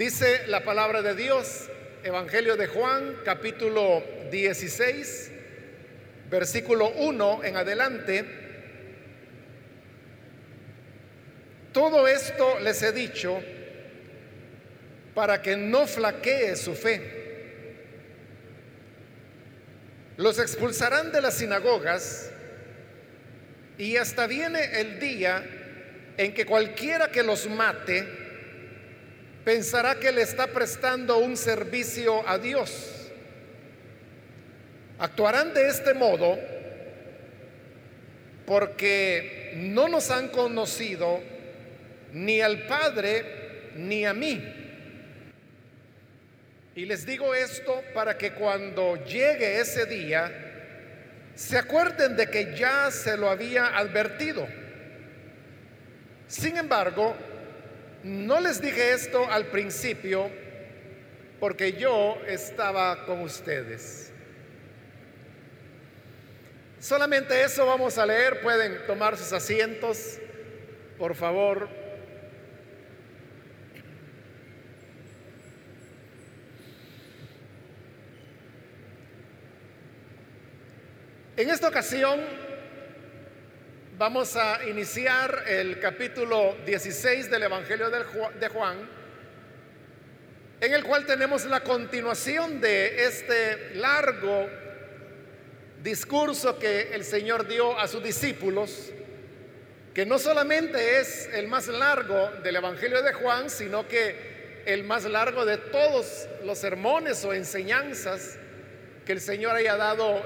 Dice la palabra de Dios, Evangelio de Juan, capítulo 16, versículo 1 en adelante. Todo esto les he dicho para que no flaquee su fe. Los expulsarán de las sinagogas y hasta viene el día en que cualquiera que los mate pensará que le está prestando un servicio a Dios. Actuarán de este modo porque no nos han conocido ni al Padre ni a mí. Y les digo esto para que cuando llegue ese día, se acuerden de que ya se lo había advertido. Sin embargo, no les dije esto al principio porque yo estaba con ustedes. Solamente eso vamos a leer. Pueden tomar sus asientos, por favor. En esta ocasión vamos a iniciar el capítulo 16 del Evangelio de Juan, en el cual tenemos la continuación de este largo discurso que el Señor dio a sus discípulos, que no solamente es el más largo del Evangelio de Juan, sino que el más largo de todos los sermones o enseñanzas que el Señor haya dado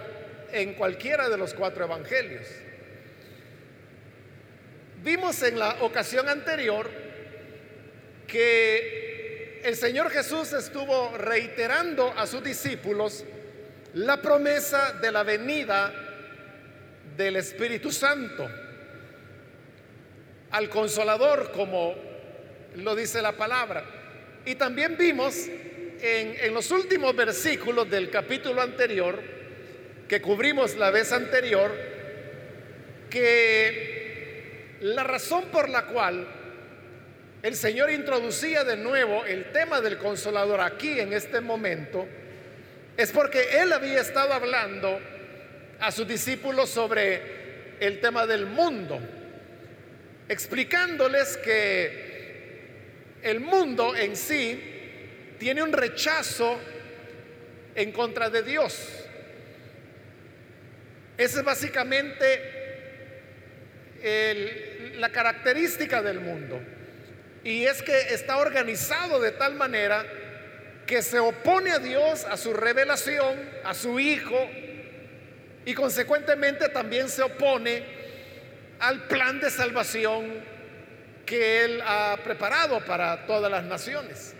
en cualquiera de los cuatro evangelios. Vimos en la ocasión anterior que el Señor Jesús estuvo reiterando a sus discípulos la promesa de la venida del Espíritu Santo al consolador, como lo dice la palabra. Y también vimos en, en los últimos versículos del capítulo anterior, que cubrimos la vez anterior, que la razón por la cual el Señor introducía de nuevo el tema del consolador aquí en este momento, es porque Él había estado hablando a sus discípulos sobre el tema del mundo, explicándoles que el mundo en sí tiene un rechazo en contra de Dios. Esa es básicamente la característica del mundo. Y es que está organizado de tal manera que se opone a Dios, a su revelación, a su Hijo, y consecuentemente también se opone al plan de salvación que Él ha preparado para todas las naciones.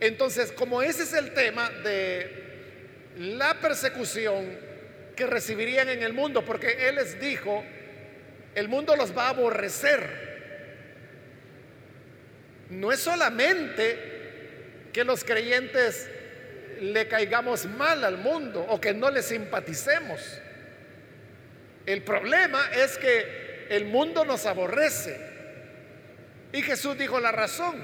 Entonces, como ese es el tema de la persecución, que recibirían en el mundo, porque Él les dijo, el mundo los va a aborrecer. No es solamente que los creyentes le caigamos mal al mundo o que no le simpaticemos. El problema es que el mundo nos aborrece. Y Jesús dijo la razón.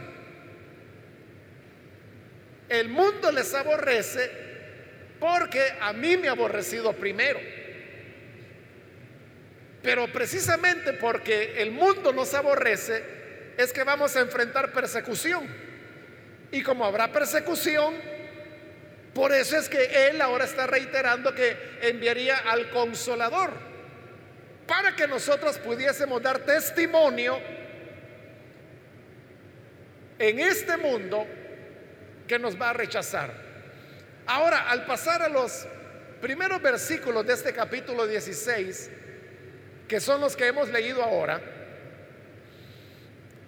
El mundo les aborrece porque a mí me ha aborrecido primero. Pero precisamente porque el mundo nos aborrece, es que vamos a enfrentar persecución. Y como habrá persecución, por eso es que Él ahora está reiterando que enviaría al consolador, para que nosotros pudiésemos dar testimonio en este mundo que nos va a rechazar. Ahora, al pasar a los primeros versículos de este capítulo 16, que son los que hemos leído ahora,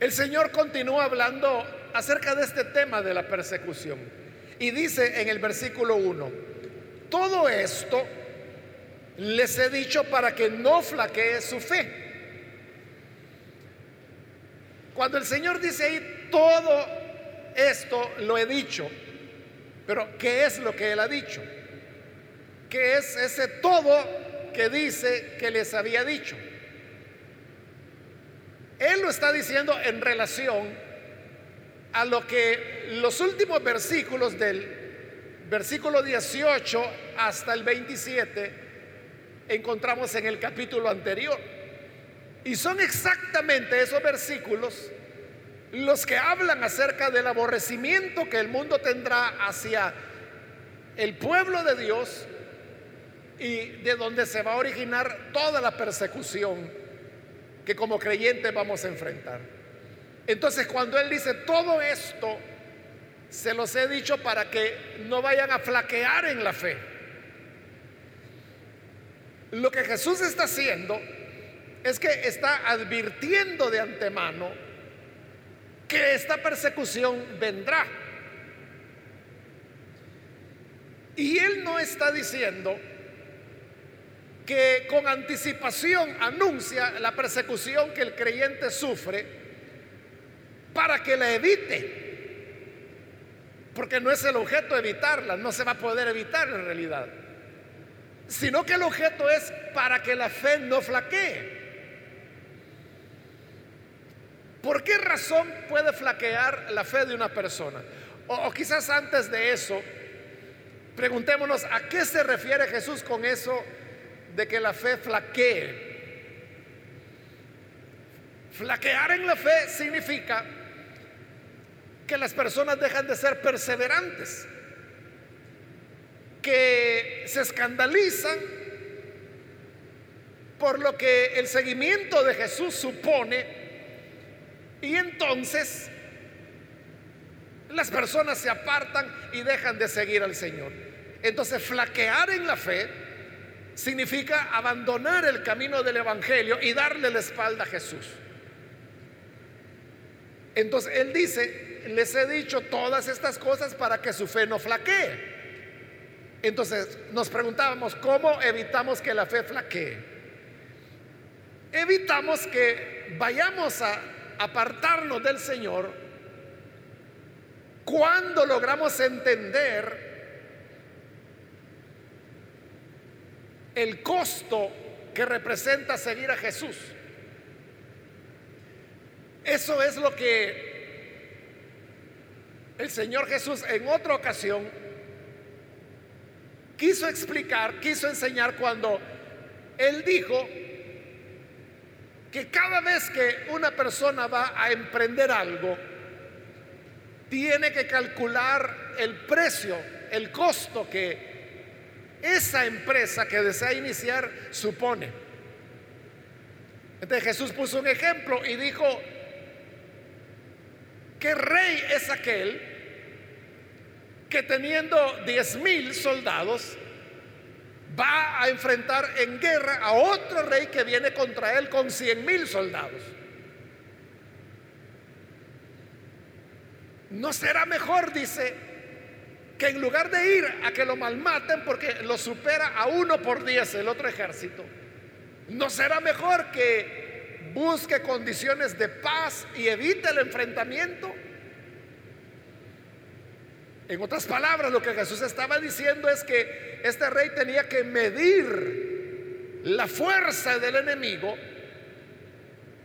el Señor continúa hablando acerca de este tema de la persecución. Y dice en el versículo 1, todo esto les he dicho para que no flaquee su fe. Cuando el Señor dice ahí, todo esto lo he dicho, pero ¿qué es lo que él ha dicho? ¿Qué es ese todo que dice que les había dicho? Él lo está diciendo en relación a lo que los últimos versículos del versículo 18 hasta el 27 encontramos en el capítulo anterior. Y son exactamente esos versículos los que hablan acerca del aborrecimiento que el mundo tendrá hacia el pueblo de Dios y de donde se va a originar toda la persecución que como creyentes vamos a enfrentar. Entonces cuando Él dice todo esto, se los he dicho para que no vayan a flaquear en la fe. Lo que Jesús está haciendo es que está advirtiendo de antemano que esta persecución vendrá. Y Él no está diciendo que con anticipación anuncia la persecución que el creyente sufre para que la evite. Porque no es el objeto evitarla, no se va a poder evitar en realidad. Sino que el objeto es para que la fe no flaquee. ¿Por qué razón puede flaquear la fe de una persona? O, quizás antes de eso, preguntémonos a qué se refiere Jesús con eso de que la fe flaquee. Flaquear en la fe significa que las personas dejan de ser perseverantes, que se escandalizan por lo que el seguimiento de Jesús supone y entonces las personas se apartan y dejan de seguir al Señor. Entonces flaquear en la fe significa abandonar el camino del Evangelio y darle la espalda a Jesús. Entonces Él dice, les he dicho todas estas cosas para que su fe no flaquee. Entonces nos preguntábamos, ¿cómo evitamos que la fe flaquee? Evitamos que vayamos a apartarnos del Señor cuando logramos entender el costo que representa seguir a Jesús. Eso es lo que el Señor Jesús en otra ocasión quiso explicar, quiso enseñar cuando Él dijo que cada vez que una persona va a emprender algo, tiene que calcular el precio, el costo que esa empresa que desea iniciar supone. Entonces Jesús puso un ejemplo y dijo, ¿qué rey es aquel que teniendo diez mil soldados va a enfrentar en guerra a otro rey que viene contra él con cien mil soldados. ¿No será mejor, dice, que en lugar de ir a que lo malmaten porque lo supera a uno por diez el otro ejército, ¿no será mejor que busque condiciones de paz y evite el enfrentamiento? En otras palabras, lo que Jesús estaba diciendo es que este rey tenía que medir la fuerza del enemigo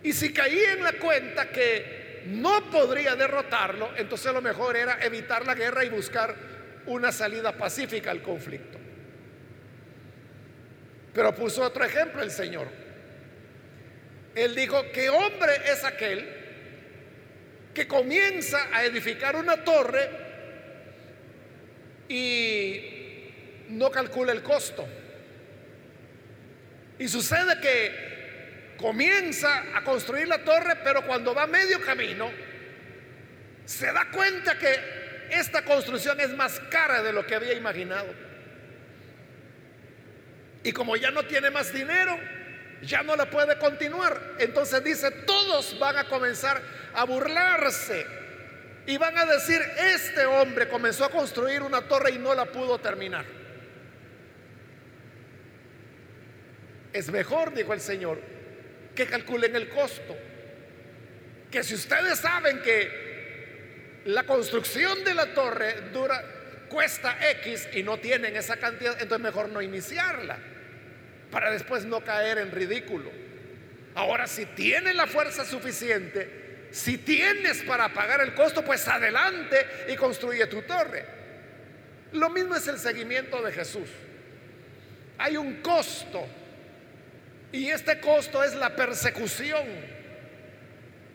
y si caía en la cuenta que no podría derrotarlo, entonces lo mejor era evitar la guerra y buscar una salida pacífica al conflicto. Pero puso otro ejemplo el Señor. Él dijo, ¿qué hombre es aquel que comienza a edificar una torre y no calcula el costo. Y sucede que comienza a construir la torre, pero cuando va medio camino, se da cuenta que esta construcción es más cara de lo que había imaginado. Y como ya no tiene más dinero, ya no la puede continuar. Entonces dice, todos van a comenzar a burlarse y van a decir, este hombre comenzó a construir una torre y no la pudo terminar. Es mejor, dijo el Señor, que calculen el costo. Que si ustedes saben que la construcción de la torre dura, cuesta X y no tienen esa cantidad, entonces mejor no iniciarla para después no caer en ridículo. Ahora, si tienen la fuerza suficiente, si tienes para pagar el costo, pues adelante y construye tu torre. Lo mismo es el seguimiento de Jesús. Hay un costo y este costo es la persecución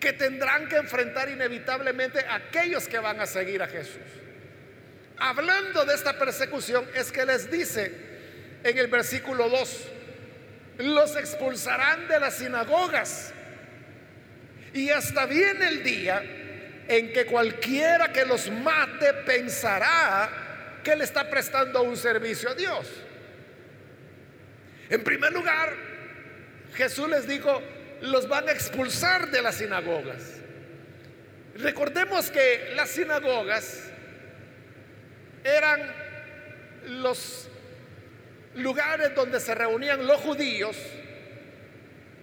que tendrán que enfrentar inevitablemente aquellos que van a seguir a Jesús. Hablando de esta persecución es que les dice en el versículo 2, los expulsarán de las sinagogas y hasta viene el día en que cualquiera que los mate pensará que le está prestando un servicio a Dios. En primer lugar, Jesús les dijo, los van a expulsar de las sinagogas. Recordemos que las sinagogas eran los lugares donde se reunían los judíos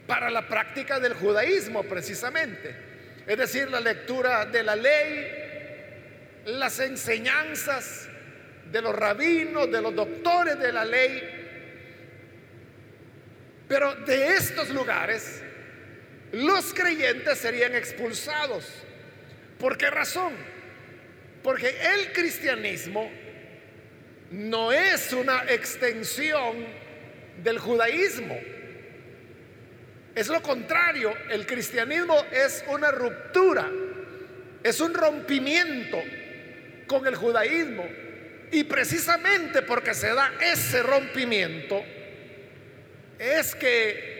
para la práctica del judaísmo precisamente. Es decir, la lectura de la ley, las enseñanzas de los rabinos, de los doctores de la ley. Pero de estos lugares los creyentes serían expulsados. ¿Por qué razón? Porque el cristianismo no es una extensión del judaísmo. Es lo contrario, el cristianismo es una ruptura, es un rompimiento con el judaísmo. Y precisamente porque se da ese rompimiento, es que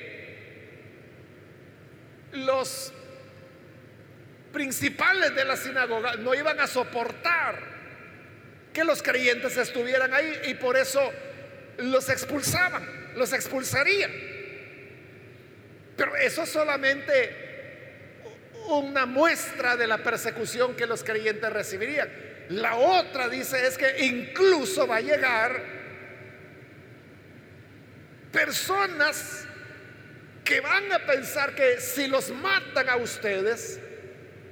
los principales de la sinagoga no iban a soportar que los creyentes estuvieran ahí y por eso los expulsaban, los expulsarían. Pero eso es solamente una muestra de la persecución que los creyentes recibirían. La otra dice es que incluso va a llegar personas que van a pensar que si los matan a ustedes,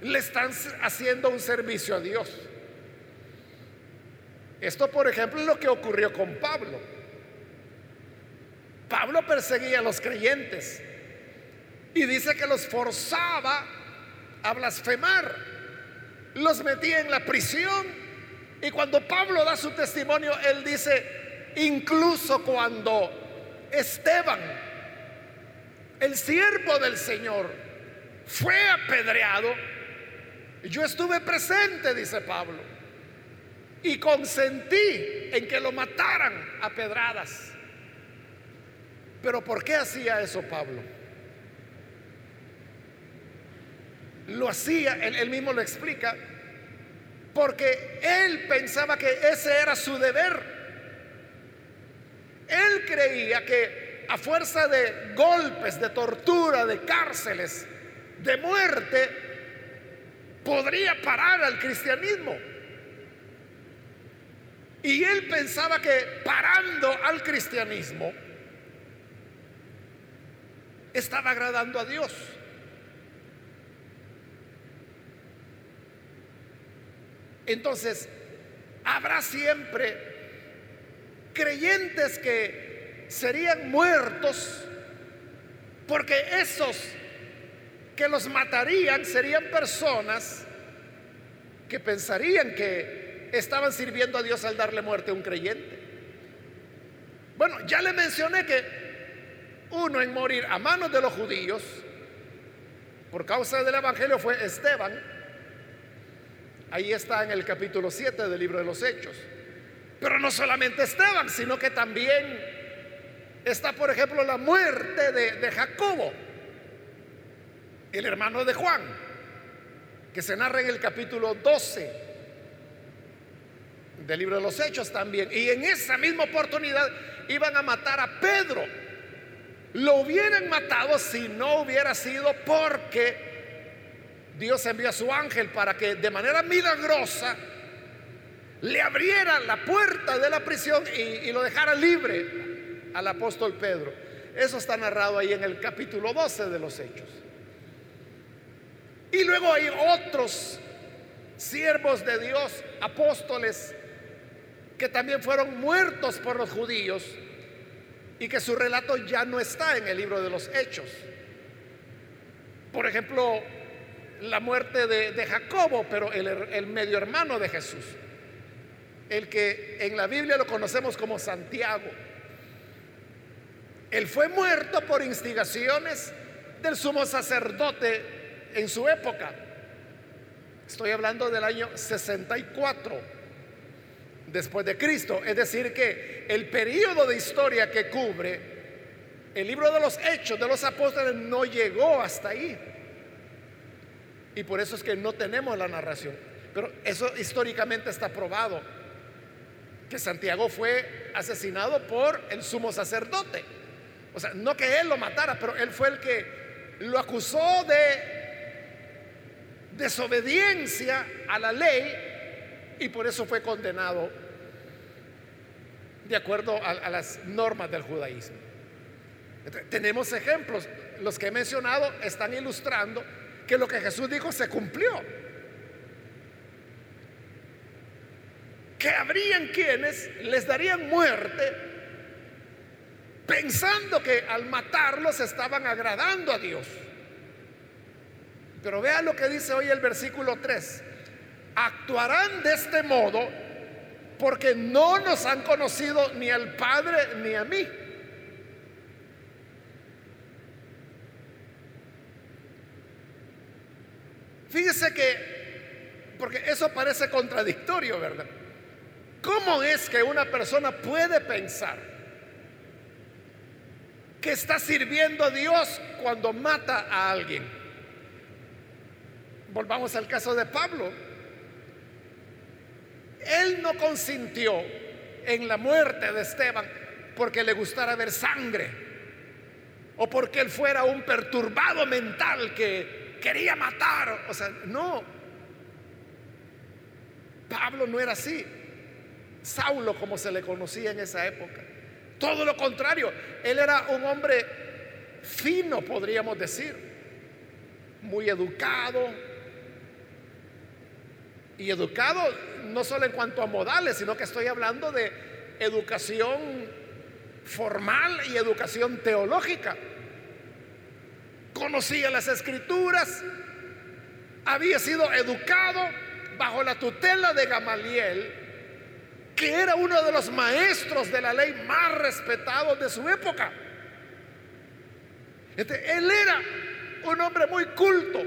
le están haciendo un servicio a Dios. Esto, por ejemplo, es lo que ocurrió con Pablo. Pablo perseguía a los creyentes y dice que los forzaba a blasfemar, los metía en la prisión y cuando Pablo da su testimonio, él dice, incluso cuando Esteban, el siervo del Señor, fue apedreado, yo estuve presente, dice Pablo, y consentí en que lo mataran a pedradas. Pero ¿por qué hacía eso Pablo? Lo hacía, él, mismo lo explica, porque él pensaba que ese era su deber. Él creía que a fuerza de golpes, de tortura, de cárceles, de muerte, podría parar al cristianismo. Y él pensaba que parando al cristianismo estaba agradando a Dios. Entonces, habrá siempre creyentes que serían muertos porque esos que los matarían serían personas que pensarían que estaban sirviendo a Dios al darle muerte a un creyente. Bueno, ya le mencioné que uno en morir a manos de los judíos por causa del Evangelio fue Esteban, Ahí está en el capítulo 7 del libro de los Hechos. Pero no solamente Esteban, sino que también está, por ejemplo, la muerte de, Jacobo, el hermano de Juan, que se narra en el capítulo 12 del libro de los Hechos también. Y en esa misma oportunidad iban a matar a Pedro. Lo hubieran matado si no hubiera sido porque Dios envió a su ángel para que de manera milagrosa le abriera la puerta de la prisión y, lo dejara libre al apóstol Pedro. Eso está narrado ahí en el capítulo 12 de los Hechos. Y luego hay otros siervos de Dios, apóstoles, que también fueron muertos por los judíos y que su relato ya no está en el libro de los Hechos. Por ejemplo, la muerte de, Jacobo, pero el, medio hermano de Jesús, el que en la Biblia lo conocemos como Santiago. Él fue muerto por instigaciones del sumo sacerdote en su época. Estoy hablando del año 64 después de Cristo. Es decir, que el periodo de historia que cubre el libro de los hechos de los apóstoles no llegó hasta ahí. Y por eso es que no tenemos la narración. Pero eso históricamente está probado. Que Santiago fue asesinado por el sumo sacerdote. O sea, no que él lo matara, pero él fue el que lo acusó de desobediencia a la ley y por eso fue condenado de acuerdo a, las normas del judaísmo. tenemos ejemplos, los que he mencionado están ilustrando que lo que Jesús dijo se cumplió. Que habrían quienes les darían muerte pensando que al matarlos estaban agradando a Dios. Pero vea lo que dice hoy el versículo 3. Actuarán de este modo porque no nos han conocido ni al Padre ni a mí. Fíjese que, porque eso parece contradictorio, ¿verdad? ¿Cómo es que una persona puede pensar que está sirviendo a Dios cuando mata a alguien? Volvamos al caso de Pablo. Él no consintió en la muerte de Esteban porque le gustara ver sangre o porque él fuera un perturbado mental que quería matar. O sea, no. Pablo no era así. Saulo como se le conocía en esa época. Todo lo contrario, él era un hombre fino, podríamos decir, muy educado. Y educado no solo en cuanto a modales, sino que estoy hablando de educación formal y educación teológica. Conocía las escrituras, había sido educado bajo la tutela de Gamaliel, que era uno de los maestros de la ley más respetados de su época. Este, él era un hombre muy culto,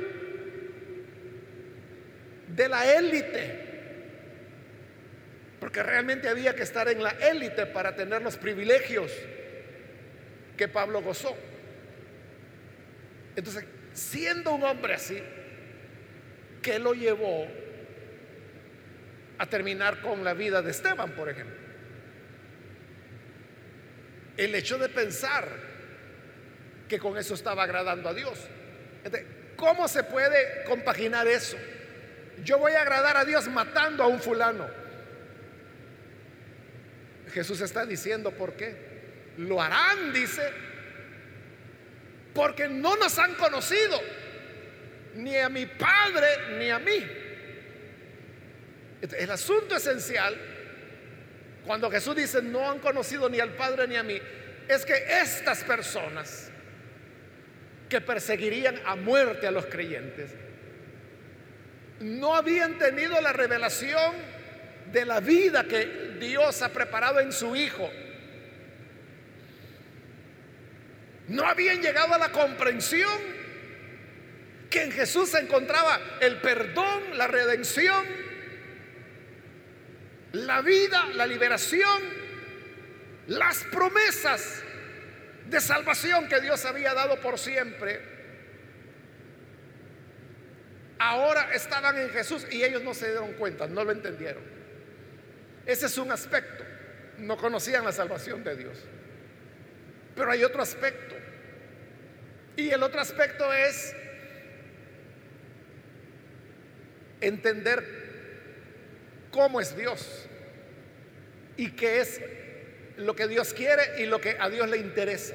de la élite, porque realmente había que estar en la élite para tener los privilegios que Pablo gozó. Entonces, siendo un hombre así, ¿qué lo llevó a terminar con la vida de Esteban, por ejemplo? El hecho de pensar que con eso estaba agradando a Dios. ¿Cómo se puede compaginar eso? Yo voy a agradar a Dios matando a un fulano. Jesús está diciendo por qué. Lo harán, dice, porque no nos han conocido, ni a mi Padre ni a mí. El asunto esencial, cuando Jesús dice no han conocido ni al Padre ni a mí, es que estas personas que perseguirían a muerte a los creyentes, no habían tenido la revelación de la vida que Dios ha preparado en su Hijo. No habían llegado a la comprensión que en Jesús se encontraba el perdón, la redención, la vida, la liberación, las promesas de salvación que Dios había dado por siempre. Ahora estaban en Jesús y ellos no se dieron cuenta, no lo entendieron. Ese es un aspecto. No conocían la salvación de Dios. Pero hay otro aspecto. Y el otro aspecto es entender cómo es Dios y qué es lo que Dios quiere y lo que a Dios le interesa.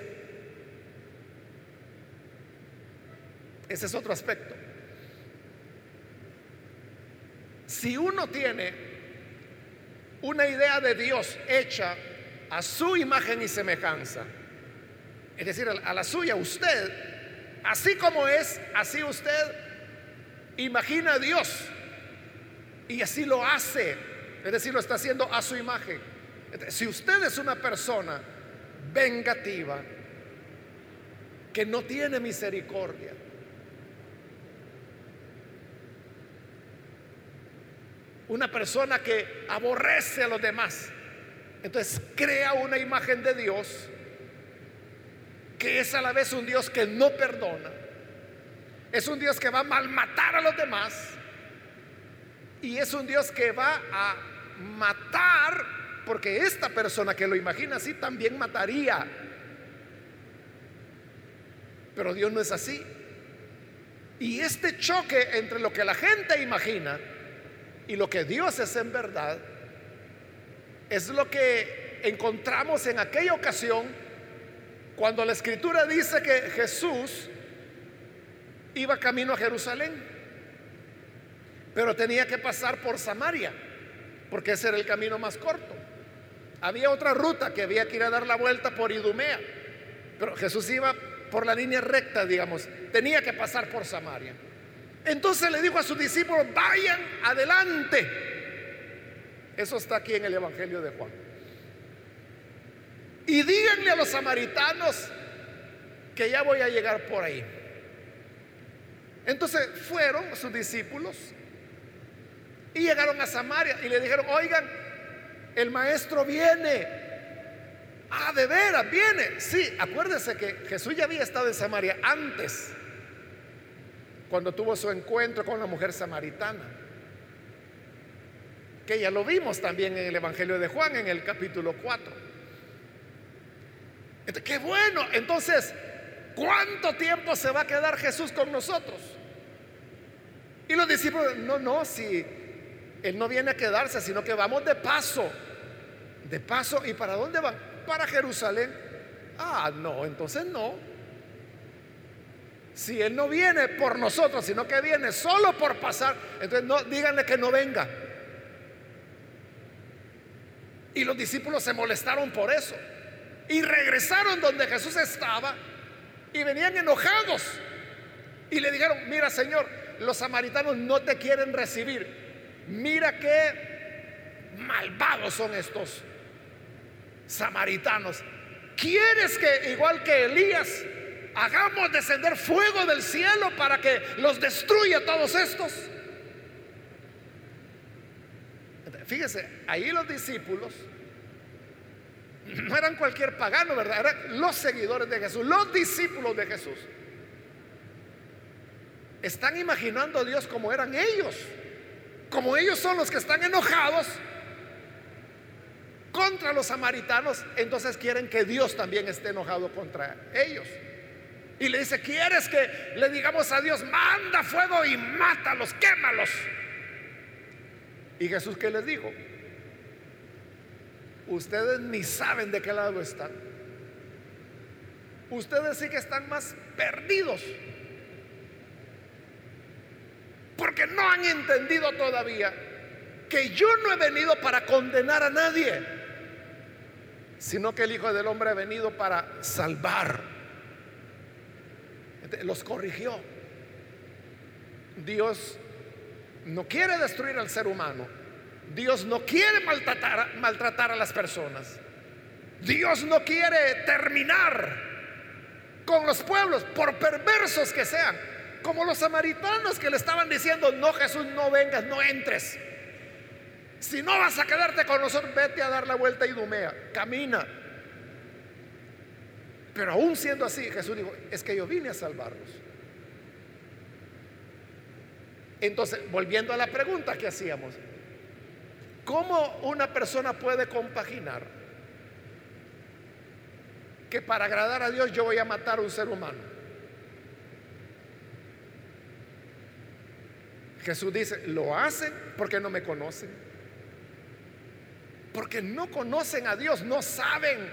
Ese es otro aspecto. Si uno tiene una idea de Dios hecha a su imagen y semejanza. Es decir, a la suya, usted, así como es, así usted, imagina a Dios y así lo hace, es decir, lo está haciendo a su imagen. Si usted es una persona vengativa, que no tiene misericordia, una persona que aborrece a los demás, entonces crea una imagen de Dios que es a la vez un Dios que no perdona, es un Dios que va a malmatar a los demás y es un Dios que va a matar, porque esta persona que lo imagina así también mataría. Pero Dios no es así. Y este choque entre lo que la gente imagina y lo que Dios es en verdad, es lo que encontramos en aquella ocasión cuando la escritura dice que Jesús iba camino a Jerusalén, pero tenía que pasar por Samaria, porque ese era el camino más corto. Había otra ruta que había que ir a dar la vuelta por Idumea, pero Jesús iba por la línea recta, digamos, tenía que pasar por Samaria. Entonces le dijo a sus discípulos, vayan adelante. Eso está aquí en el Evangelio de Juan. Y díganle a los samaritanos que ya voy a llegar por ahí. Entonces fueron sus discípulos y llegaron a Samaria y le dijeron, oigan, el maestro viene. Ah, de veras, viene. Sí, acuérdense que Jesús ya había estado en Samaria antes, cuando tuvo su encuentro con la mujer samaritana. Que ya lo vimos también en el Evangelio de Juan, en el capítulo 4. qué bueno, entonces ¿Cuánto tiempo se va a quedar Jesús con nosotros? Y los discípulos, no, no, si Él no viene a quedarse, sino que vamos de paso. De paso, ¿y para dónde van? Para Jerusalén. Ah, no, entonces no. Si Él no viene por nosotros, sino que viene solo por pasar, entonces no, díganle que no venga. Y los discípulos se molestaron por eso. Y regresaron donde Jesús estaba y venían enojados. Y le dijeron, mira Señor, los samaritanos no te quieren recibir. Mira qué malvados son estos samaritanos. ¿Quieres que, igual que Elías, hagamos descender fuego del cielo para que los destruya todos estos? Fíjese, ahí los discípulos no eran cualquier pagano, ¿verdad? Eran los seguidores de Jesús, los discípulos de Jesús. Están imaginando a Dios como eran ellos. Como ellos son los que están enojados contra los samaritanos, entonces quieren que Dios también esté enojado contra ellos. Y le dice, ¿quieres que le digamos a Dios, manda fuego y mátalos, quémalos? Y Jesús, ¿qué les dijo? Ustedes ni saben de qué lado están. Ustedes sí que están más perdidos. Porque no han entendido todavía que yo no he venido para condenar a nadie, sino que el Hijo del Hombre ha venido para salvar. Los corrigió. Dios no quiere destruir al ser humano Dios no quiere maltratar, maltratar a las personas. Dios no quiere terminar con los pueblos, por perversos que sean, como los samaritanos que le estaban diciendo, no Jesús, no vengas, no entres. Si no vas a quedarte con nosotros, vete a dar la vuelta a Idumea, camina. Pero aún siendo así, Jesús dijo, es que yo vine a salvarlos. Entonces, volviendo a la pregunta que hacíamos, ¿Cómo una persona puede compaginar que para agradar a Dios yo voy a matar a un ser humano? Jesús dice, lo hacen porque no me conocen. Porque no conocen a Dios, no saben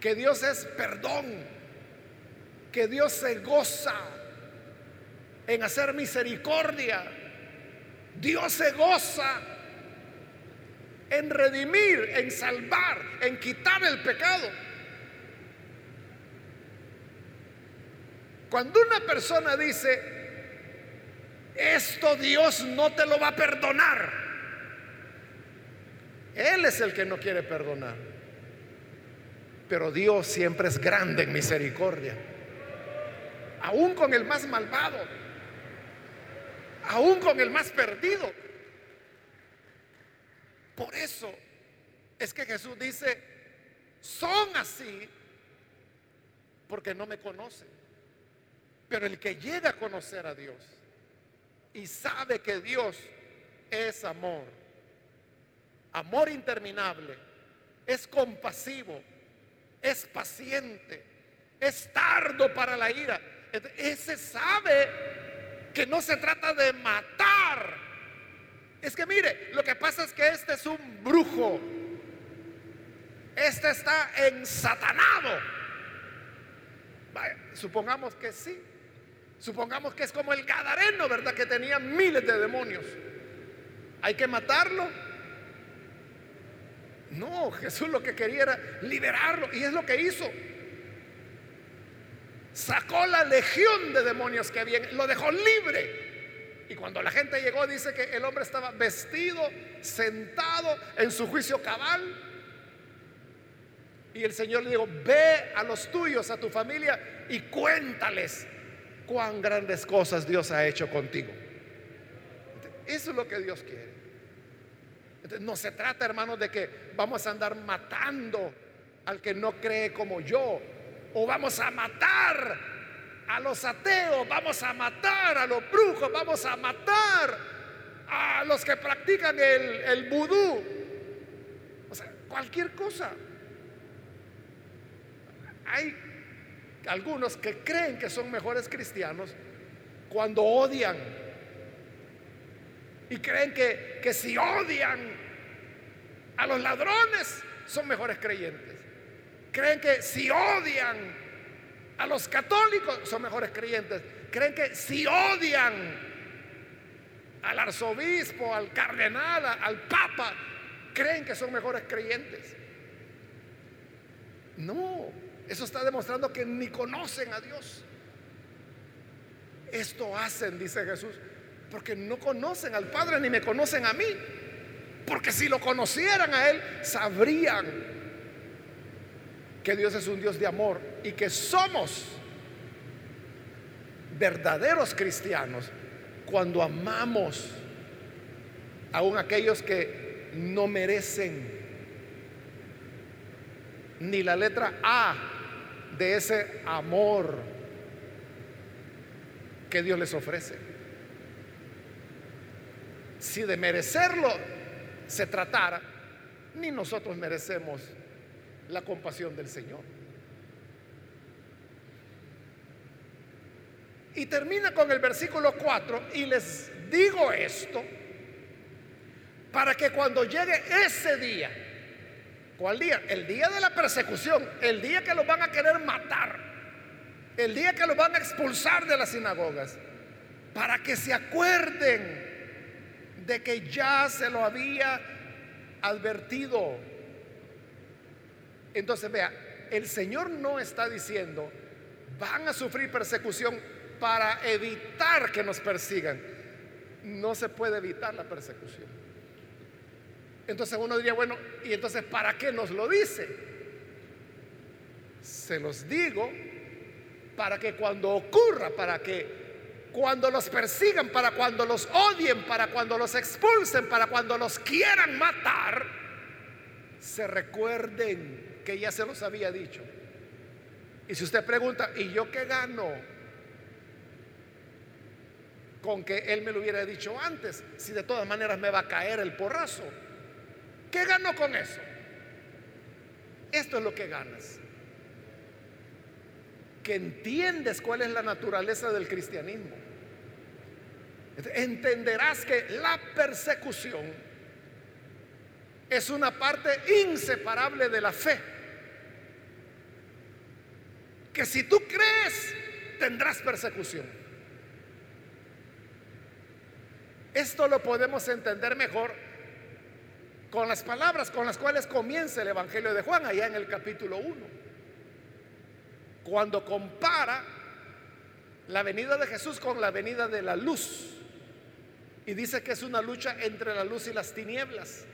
que Dios es perdón, que Dios se goza en hacer misericordia. Dios se goza en redimir, en salvar, en quitar el pecado. Cuando una persona dice, esto Dios no te lo va a perdonar. Él es el que no quiere perdonar. Pero Dios siempre es grande en misericordia. Aún con el más malvado. Aún con el más perdido. Por eso es que Jesús dice, son así porque no me conocen. Pero el que llega a conocer a Dios y sabe que Dios es amor, amor interminable, es compasivo, es paciente, es tardo para la ira. Ese sabe que no se trata de matar. Es que mire, lo que pasa es que este es un brujo. Este está ensatanado. supongamos que sí. Supongamos que es como el Gadareno, ¿verdad? Que tenía miles de demonios. ¿Hay que matarlo? No, Jesús lo que quería era liberarlo y es lo que hizo. Sacó la legión de demonios que había, lo dejó libre. Y cuando la gente llegó dice que el hombre estaba vestido, sentado en su juicio cabal. Y el Señor le dijo, ve a los tuyos, a tu familia y cuéntales cuán grandes cosas Dios ha hecho contigo. Eso es lo que Dios quiere. no se trata, hermanos, de que vamos a andar matando al que no cree como yo. O vamos a matar a los ateos, vamos a matar a los brujos, vamos a matar a los que practican el, el vudú. O sea, cualquier cosa. Hay algunos que creen que son mejores cristianos cuando odian. Y creen que, que si odian a los ladrones son mejores creyentes. Creen que si odian a los católicos son mejores creyentes. Creen que si odian al arzobispo, al cardenal, al papa, creen que son mejores creyentes. No, eso está demostrando que ni conocen a Dios. Esto hacen, dice Jesús, porque no conocen al Padre ni me conocen a mí. Porque si lo conocieran a Él, sabrían que Dios es un Dios de amor y que somos verdaderos cristianos cuando amamos aún aquellos que no merecen ni la letra A de ese amor que Dios les ofrece. Si de merecerlo se tratara, ni nosotros merecemos la compasión del Señor. Y termina con el versículo 4 y les digo esto para que cuando llegue ese día, ¿Cuál día? El día de la persecución, el día que los van a querer matar, el día que los van a expulsar de las sinagogas, para que se acuerden de que ya se lo había advertido. Entonces, vea, el Señor no está diciendo, van a sufrir persecución para evitar que nos persigan. No se puede evitar la persecución. Entonces uno diría, bueno, ¿y entonces para qué nos lo dice? Se los digo para que cuando ocurra, para que cuando los persigan, para cuando los odien, para cuando los expulsen, para cuando los quieran matar, se recuerden que ya se los había dicho. Y si usted pregunta, ¿y yo qué gano? Con que él me lo hubiera dicho antes, si de todas maneras me va a caer el porrazo. ¿Qué ganó con eso? Esto es lo que ganas. Que entiendes cuál es la naturaleza del cristianismo. Entenderás que la persecución es una parte inseparable de la fe. Que si tú crees, tendrás persecución. Esto lo podemos entender mejor con las palabras con las cuales comienza el Evangelio de Juan, allá en el capítulo 1. Cuando compara la venida de Jesús con la venida de la luz. Y dice que es una lucha entre la luz y las tinieblas.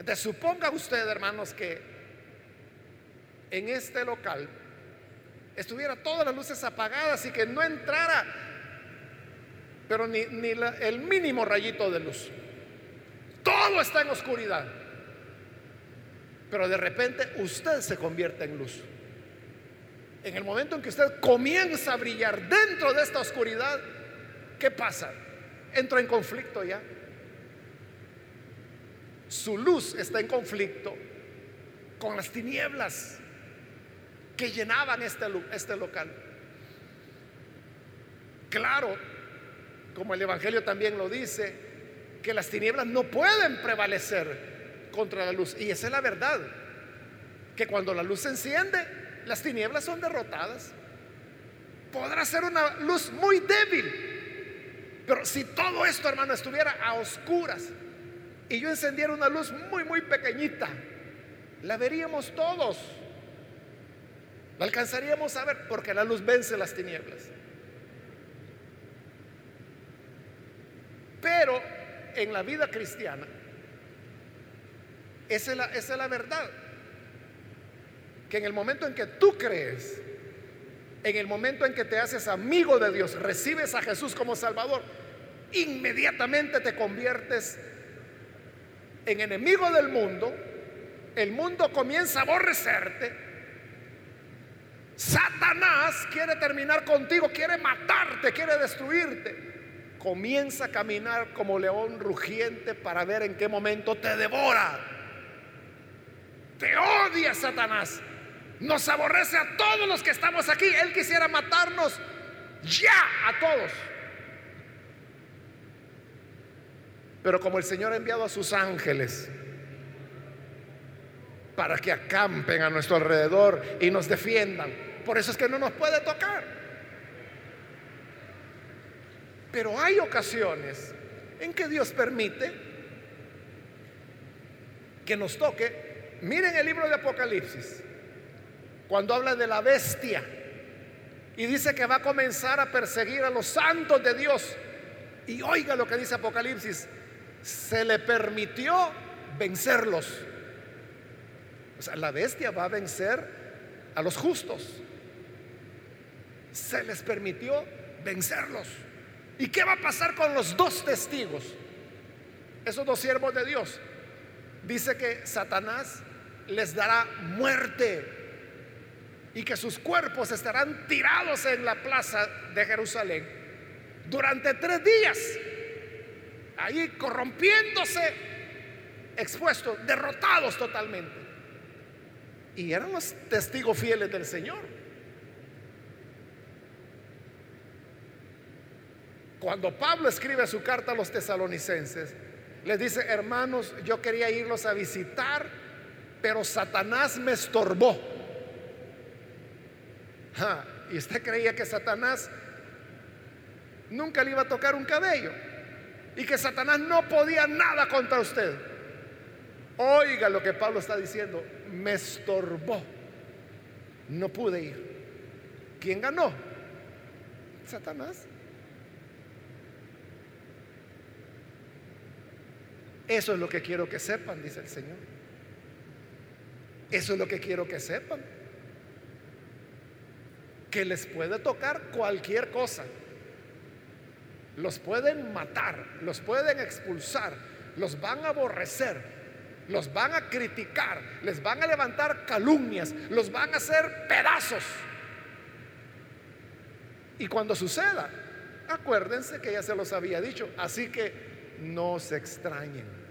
Entonces suponga usted, hermanos, que en este local estuviera todas las luces apagadas y que no entrara, pero ni, el mínimo rayito de luz. Todo está en oscuridad. Pero de repente usted se convierte en luz. En el momento en que usted comienza a brillar dentro de esta oscuridad, ¿qué pasa? Entra en conflicto ya. Su luz está en conflicto con las tinieblas que llenaban este, este local. Claro, como el Evangelio también lo dice, que las tinieblas no pueden prevalecer contra la luz. Y esa es la verdad, que cuando la luz se enciende, las tinieblas son derrotadas. Podrá ser una luz muy débil, pero si todo esto, hermano, estuviera a oscuras y yo encendiera una luz muy, muy pequeñita, la veríamos todos. La alcanzaríamos a ver porque la luz vence las tinieblas. Pero en la vida cristiana, esa es, la, es la verdad. Que en el momento en que tú crees, en el momento en que te haces amigo de Dios, recibes a Jesús como Salvador, inmediatamente te conviertes en enemigo del mundo, el mundo comienza a aborrecerte Satanás quiere terminar contigo, quiere matarte, quiere destruirte. Comienza a caminar como león rugiente para ver en qué momento te devora. Te odia Satanás. Nos aborrece a todos los que estamos aquí. Él quisiera matarnos ya a todos. Pero como el Señor ha enviado a sus ángeles para que acampen a nuestro alrededor y nos defiendan, por eso es que no nos puede tocar. Pero hay ocasiones en que Dios permite que nos toque. Miren el libro de Apocalipsis, cuando habla de la bestia y dice que va a comenzar a perseguir a los santos de Dios. Y oiga lo que dice Apocalipsis, se le permitió vencerlos. O sea, la bestia va a vencer a los justos se les permitió vencerlos. ¿Y qué va a pasar con los dos testigos? Esos dos siervos de Dios. Dice que Satanás les dará muerte y que sus cuerpos estarán tirados en la plaza de Jerusalén durante tres días, ahí corrompiéndose, expuestos, derrotados totalmente. Y eran los testigos fieles del Señor. Cuando Pablo escribe su carta a los tesalonicenses, les dice, hermanos, yo quería irlos a visitar, pero Satanás me estorbó. y usted creía que Satanás nunca le iba a tocar un cabello y que Satanás no podía nada contra usted. Oiga lo que Pablo está diciendo, me estorbó. No pude ir. ¿Quién ganó? Satanás. Eso es lo que quiero que sepan, dice el Señor. Eso es lo que quiero que sepan. Que les puede tocar cualquier cosa. Los pueden matar, los pueden expulsar, los van a aborrecer, los van a criticar, les van a levantar calumnias, los van a hacer pedazos. Y cuando suceda, acuérdense que ya se los había dicho, así que no se extrañen.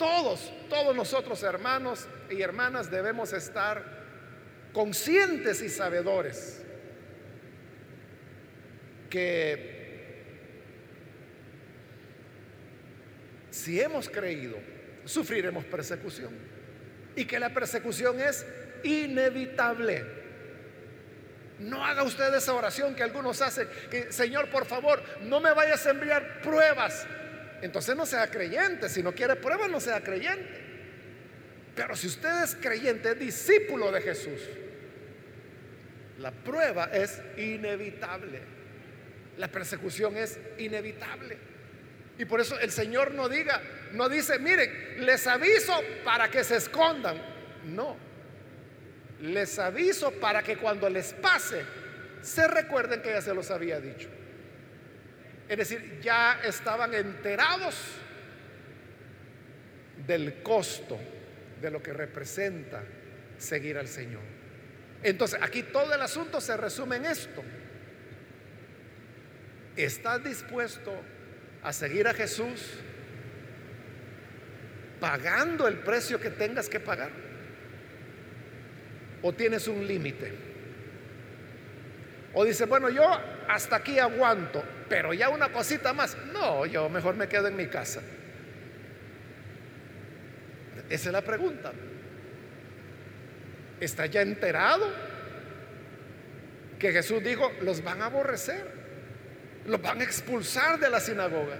Todos, todos nosotros hermanos y hermanas debemos estar conscientes y sabedores que si hemos creído, sufriremos persecución y que la persecución es inevitable. No haga usted esa oración que algunos hacen, que Señor, por favor, no me vayas a enviar pruebas entonces no sea creyente. Si no quiere pruebas, no sea creyente. Pero si usted es creyente, discípulo de Jesús, la prueba es inevitable. La persecución es inevitable. Y por eso el Señor no diga, no dice, miren, les aviso para que se escondan. No. Les aviso para que cuando les pase, se recuerden que ya se los había dicho. Es decir, ya estaban enterados del costo de lo que representa seguir al Señor. Entonces, aquí todo el asunto se resume en esto. ¿Estás dispuesto a seguir a Jesús pagando el precio que tengas que pagar? ¿O tienes un límite? O dice, bueno, yo hasta aquí aguanto, pero ya una cosita más. No, yo mejor me quedo en mi casa. Esa es la pregunta. ¿Está ya enterado que Jesús dijo, los van a aborrecer, los van a expulsar de la sinagoga,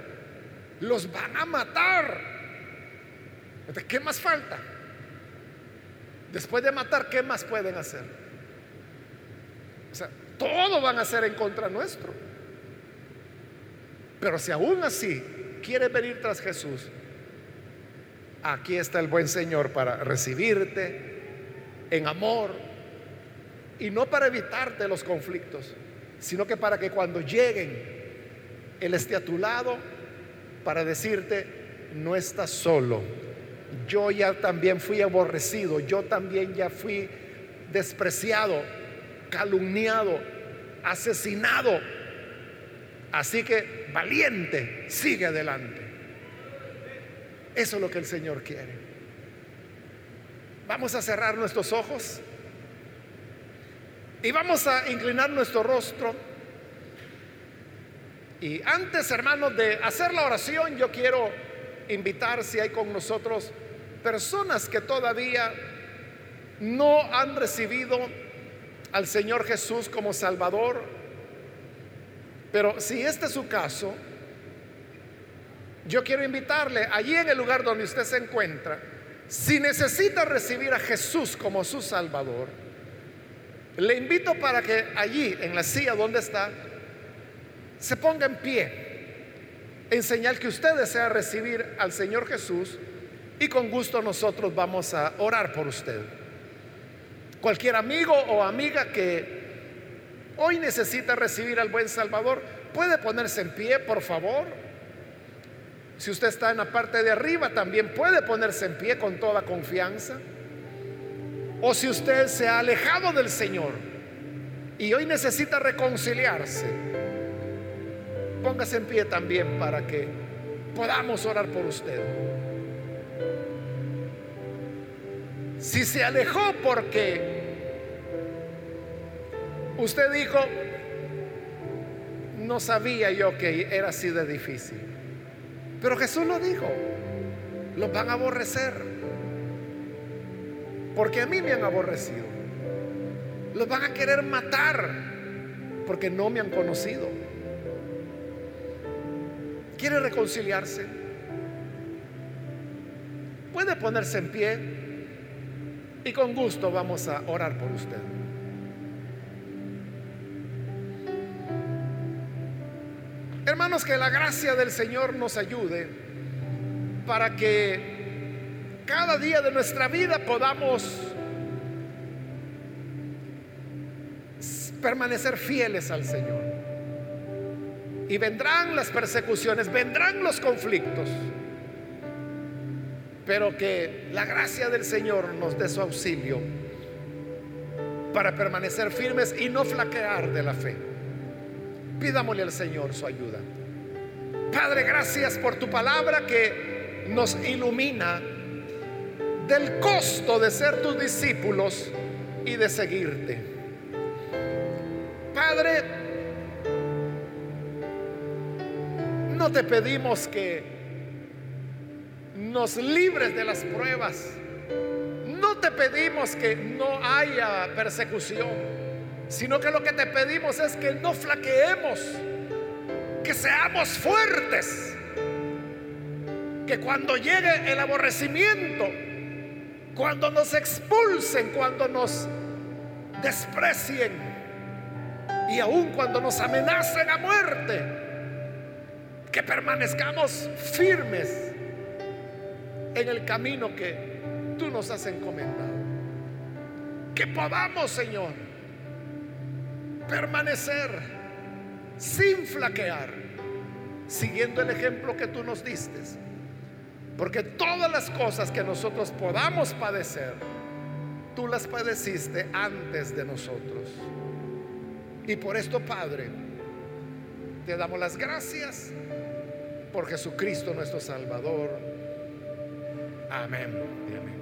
los van a matar? ¿Qué más falta? Después de matar, ¿qué más pueden hacer? O sea, todo van a hacer en contra nuestro. Pero si aún así quiere venir tras Jesús, aquí está el buen Señor para recibirte en amor y no para evitarte los conflictos, sino que para que cuando lleguen Él esté a tu lado para decirte, no estás solo, yo ya también fui aborrecido, yo también ya fui despreciado, calumniado, asesinado. Así que valiente, sigue adelante. Eso es lo que el Señor quiere. Vamos a cerrar nuestros ojos y vamos a inclinar nuestro rostro. Y antes, hermanos, de hacer la oración, yo quiero invitar si hay con nosotros personas que todavía no han recibido al Señor Jesús como Salvador. Pero si este es su caso, yo quiero invitarle allí en el lugar donde usted se encuentra, si necesita recibir a Jesús como su Salvador, le invito para que allí en la silla donde está, se ponga en pie en señal que usted desea recibir al Señor Jesús y con gusto nosotros vamos a orar por usted. Cualquier amigo o amiga que hoy necesita recibir al buen Salvador, puede ponerse en pie, por favor. Si usted está en la parte de arriba, también puede ponerse en pie con toda confianza. O si usted se ha alejado del Señor y hoy necesita reconciliarse, póngase en pie también para que podamos orar por usted. Si se alejó porque usted dijo, no sabía yo que era así de difícil. Pero Jesús lo dijo, los van a aborrecer. Porque a mí me han aborrecido. Los van a querer matar porque no me han conocido. ¿Quiere reconciliarse? Puede ponerse en pie y con gusto vamos a orar por usted. Hermanos, que la gracia del Señor nos ayude para que cada día de nuestra vida podamos permanecer fieles al Señor. Y vendrán las persecuciones, vendrán los conflictos pero que la gracia del Señor nos dé su auxilio para permanecer firmes y no flaquear de la fe. Pidámosle al Señor su ayuda. Padre, gracias por tu palabra que nos ilumina del costo de ser tus discípulos y de seguirte. Padre, no te pedimos que nos libres de las pruebas. No te pedimos que no haya persecución, sino que lo que te pedimos es que no flaqueemos, que seamos fuertes, que cuando llegue el aborrecimiento, cuando nos expulsen, cuando nos desprecien Y aun cuando nos amenacen a muerte, que permanezcamos firmes en el camino que tú nos has encomendado. Que podamos, Señor, permanecer sin flaquear, siguiendo el ejemplo que tú nos diste. Porque todas las cosas que nosotros podamos padecer, tú las padeciste antes de nosotros. Y por esto, Padre, te damos las gracias por Jesucristo nuestro Salvador. Amén. amén.